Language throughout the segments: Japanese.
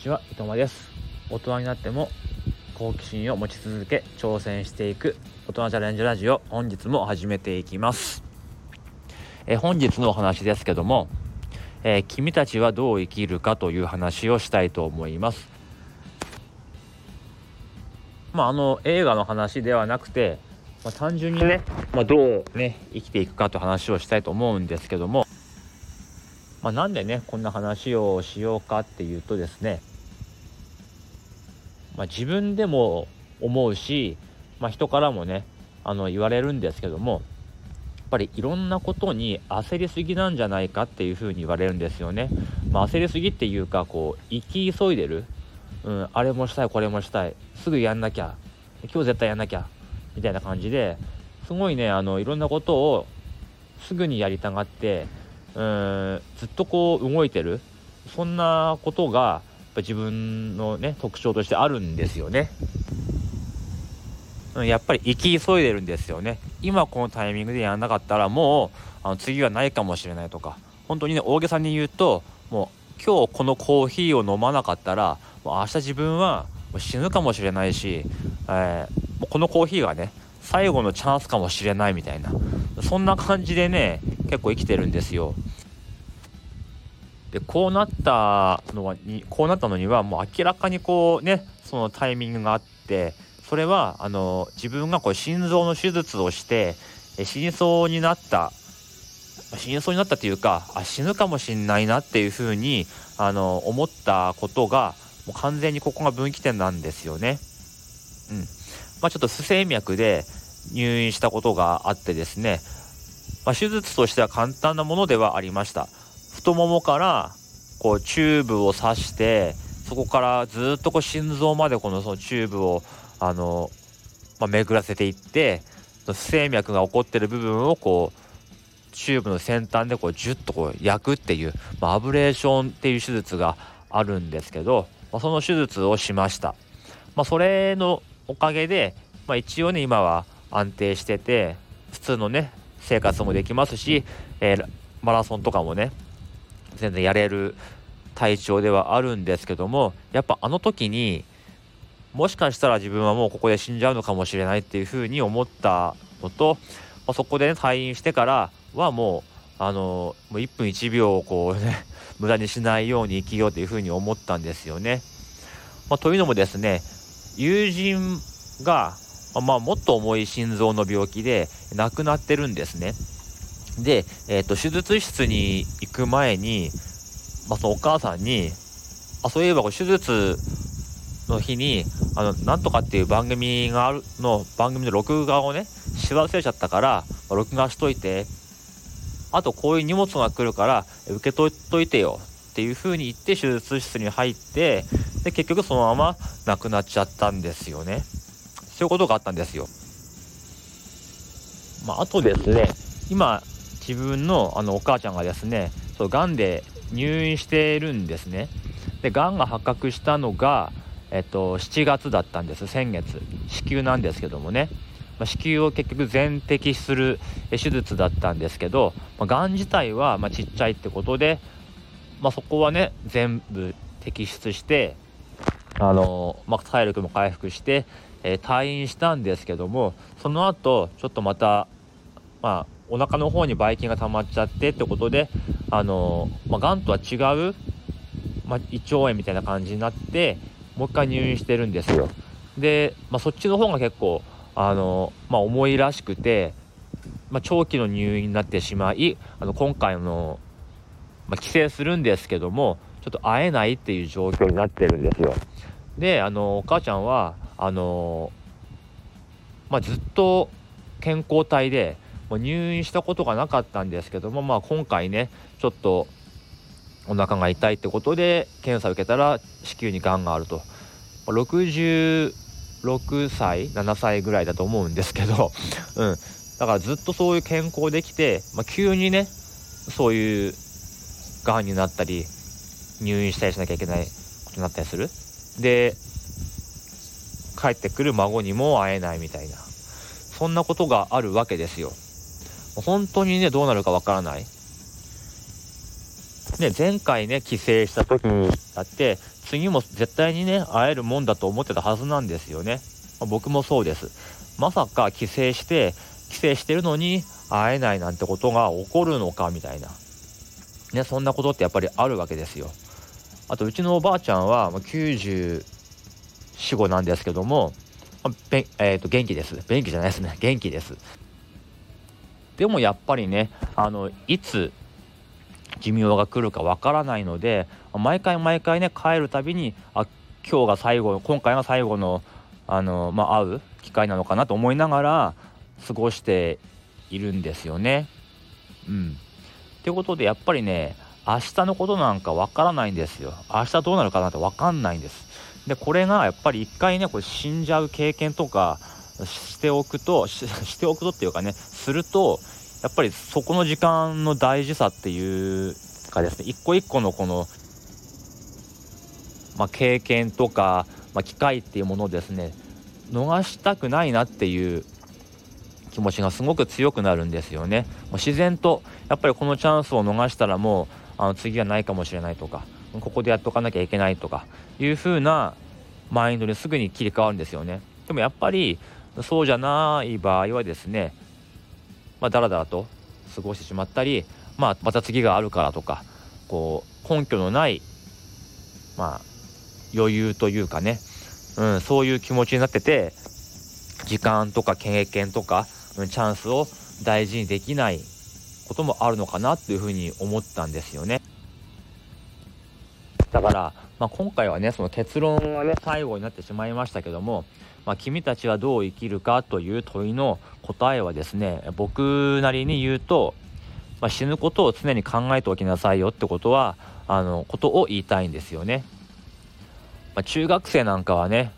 ちは伊藤間です。大人になっても好奇心を持ち続け挑戦していく大人チャレンジラジオ本日も始めていきます。え本日のお話ですけども、えー、君たちはどう生きるかという話をしたいと思います。まああの映画の話ではなくてまあ、単純にね、まあ、どうね生きていくかという話をしたいと思うんですけどもまあ、なんでねこんな話をしようかっていうとですね、まあ、自分でも思うし、まあ、人からもねあの言われるんですけどもやっぱりいろんなことに焦りすぎなんじゃないかっていうふうに言われるんですよね。まあ、焦りすぎっていうかこう生き急いでる、うん、あれもしたいこれもしたい。すぐやんなきゃ。今日絶対やんなきゃ。みたいな感じですごいねあのいろんなことをすぐにやりたがってうんずっとこう動いてる。そんなことがぱ自分のね特徴としてあるんですよね。やっぱり生き急いでるんですよね。今このタイミングでやらなかったらもうあの次はないかもしれないとか本当にね大げさに言うともう今日このコーヒーを飲まなかったらもう明日自分は死ぬかもしれないし、えー、このコーヒーがね最後のチャンスかもしれないみたいなそんな感じでね結構生きてるんですよ。でこうなったのはにこうなったのにはもう明らかにこうねそのタイミングがあってそれはあの自分がこう心臓の手術をして死にそうになった死にそうになったというかあ死ぬかもしんないなっていうふうにあの思ったことがもう完全にここが分岐点なんですよね。うん。まあ、ちょっと不整脈で入院したことがあってですね、まあ、手術としては簡単なものではありました。太ももからこうチューブを刺してそこからずっとこう心臓までこのそのチューブをあの、まあ、巡らせていって不整脈が起こってる部分をこうチューブの先端でこうジュッとこう焼くっていう、まあ、アブレーションっていう手術があるんですけど、まあ、その手術をしました、まあ、それのおかげで、まあ、一応ね今は安定してて普通のね生活もできますし、えー、マラソンとかもね全然やれる体調ではあるんですけどもやっぱあの時にもしかしたら自分はもうここで死んじゃうのかもしれないっていうふうに思ったのと、まあ、そこで、ね、退院してからはもうあのもう1分1秒をこう ね無駄にしないように生きようというふうに思ったんですよね。まあ、というのもですね友人がまあ、もっと重い心臓の病気で亡くなってるんですね。で、えーと、手術室に行く前に、まあ、そのお母さんにあそういえば手術の日にあのなんとかっていう番組があるの番組の録画をねし忘れちゃったから、まあ、録画しといてあとこういう荷物が来るから受け取っといてよっていう風に言って手術室に入ってで結局そのまま亡くなっちゃったんですよね。そういうことがあったんですよ。まあ、あとですね、今、自分のあのお母ちゃんがですね、そう癌で入院しているんですね。で、癌が発覚したのが、えっと、7月だったんです、先月。子宮なんですけどもね。まあ、子宮を結局全摘する手術だったんですけど、まあ、癌自体はまちっちゃいってことで、まあ、そこはね全部摘出してあの、ま、体力も回復してえー、退院したんですけどもその後ちょっとまたまあお腹の方にばい菌が溜まっちゃってってことであのまあ、がんとは違う、まあ、胃腸炎みたいな感じになってもう一回入院してるんですよ。で、まあ、そっちの方が結構あの、まあ、重いらしくて、まあ、長期の入院になってしまいあの今回の、まあ、帰省するんですけどもちょっと会えないっていう状況になってるんですよ。であのお母ちゃんはあのまあ、ずっと健康体でもう入院したことがなかったんですけども、まあ、今回ねちょっとお腹が痛いってことで検査を受けたら子宮にがんがあると。66歳7歳ぐらいだと思うんですけど、うん、だからずっとそういう健康できて、まあ、急にねそういうがんになったり入院したりしなきゃいけないことになったりする。で帰ってくる孫にも会えないみたいな。そんなことがあるわけですよ。本当にねどうなるかわからない。ね前回ね帰省した時にだって次も絶対にね会えるもんだと思ってたはずなんですよね、まあ、僕もそうです。まさか帰省して帰省してるのに会えないなんてことが起こるのかみたいな。ねそんなことってやっぱりあるわけですよ。あとうちのおばあちゃんは94、5なんですけども、まあえー、と元気です。元気じゃないですね。元気です。でもやっぱりねあのいつ寿命が来るかわからないので毎回毎回ね帰るたびにあ今日が最後今回が最後のあの、まあ、会う機会なのかなと思いながら過ごしているんですよね。うん。ってことでやっぱりね明日のことなんかわからないんですよ。明日どうなるかなってわかんないんです。でこれがやっぱり一回ねこれ死んじゃう経験とかしておくと しておくとっていうかねするとやっぱりそこの時間の大事さっていうかですね一個一個のこの、まあ、経験とか、まあ、機会っていうものをですね逃したくないなっていう気持ちがすごく強くなるんですよね。もう自然とやっぱりこのチャンスを逃したらもうあの次はないかもしれないとかここでやっとかなきゃいけないとかいう風なマインドにすぐに切り替わるんですよね。でもやっぱりそうじゃない場合はですねまあ、だらだらと過ごしてしまったり、まあ、また次があるからとかこう根拠のない、まあ、余裕というかね、うん、そういう気持ちになってて時間とか経験とか、チャンスを大事にできないこともあるのかなっていうふうに思ったんですよね。だから、まあ、今回はねその結論がね最後になってしまいましたけどもまあ、君たちはどう生きるかという問いの答えはですね僕なりに言うと、まあ、死ぬことを常に考えておきなさいよってことはあのことを言いたいんですよね。まあ、中学生なんかはね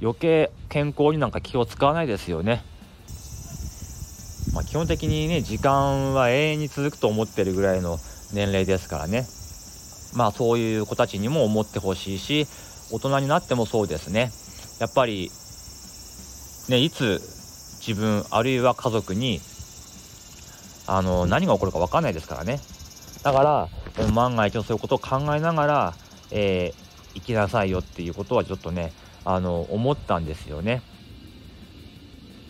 余計健康になんか気を使わないですよね。まあ、基本的にね時間は永遠に続くと思ってるぐらいの年齢ですからねまあそういう子たちにも思ってほしいし大人になってもそうですねやっぱりね、いつ自分あるいは家族にあの何が起こるか分かんないですからねだから万が一のそういうことを考えながら、えー、生きなさいよっていうことはちょっとねあの思ったんですよね。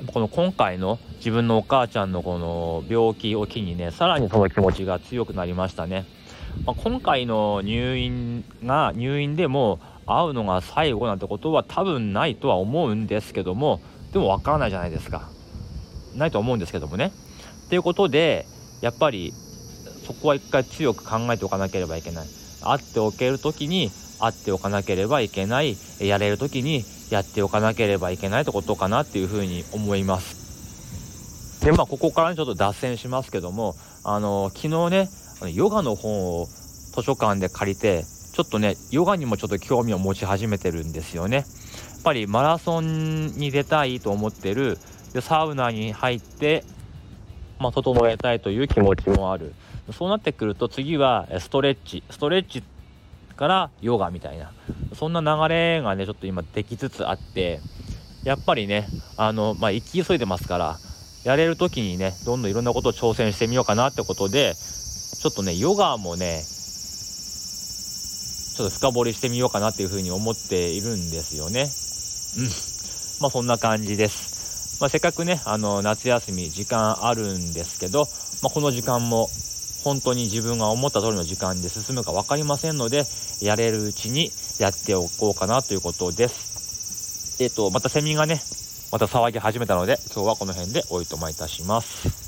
この今回の自分のお母ちゃんのこの病気を機にねさらにその気持ちが強くなりましたね。まあ、今回の入院が入院でも会うのが最後なんてことは多分ないとは思うんですけどもでも分からないじゃないですか。ないと思うんですけどもね。っていうことでやっぱりそこは一回強く考えておかなければいけない。会っておける時に会っておかなければいけない。やれる時にやっておかなければいけないってことかなっていうふうに思います。でまあここからちょっと脱線しますけどもあの昨日ねヨガの本を図書館で借りてちょっとねヨガにもちょっと興味を持ち始めてるんですよね。やっぱりマラソンに出たいと思ってるサウナに入って、まあ、整えたいという気持ちもある。そうなってくると次はストレッチ。ストレッチからヨガみたいな。そんな流れがねちょっと今できつつあってやっぱりねあの、まあ、行き急いでますからやれる時にねどんどんいろんなことを挑戦してみようかなってことでちょっとねヨガもねちょっと深掘りしてみようかなっていうふうに思っているんですよね。うん。まあそんな感じです。まあせっかくね、あの、夏休み時間あるんですけど、まあこの時間も本当に自分が思った通りの時間で進むか分かりませんので、やれるうちにやっておこうかなということです。えっ、ー、と、またセミがね、また騒ぎ始めたので、今日はこの辺でおいとまいたします。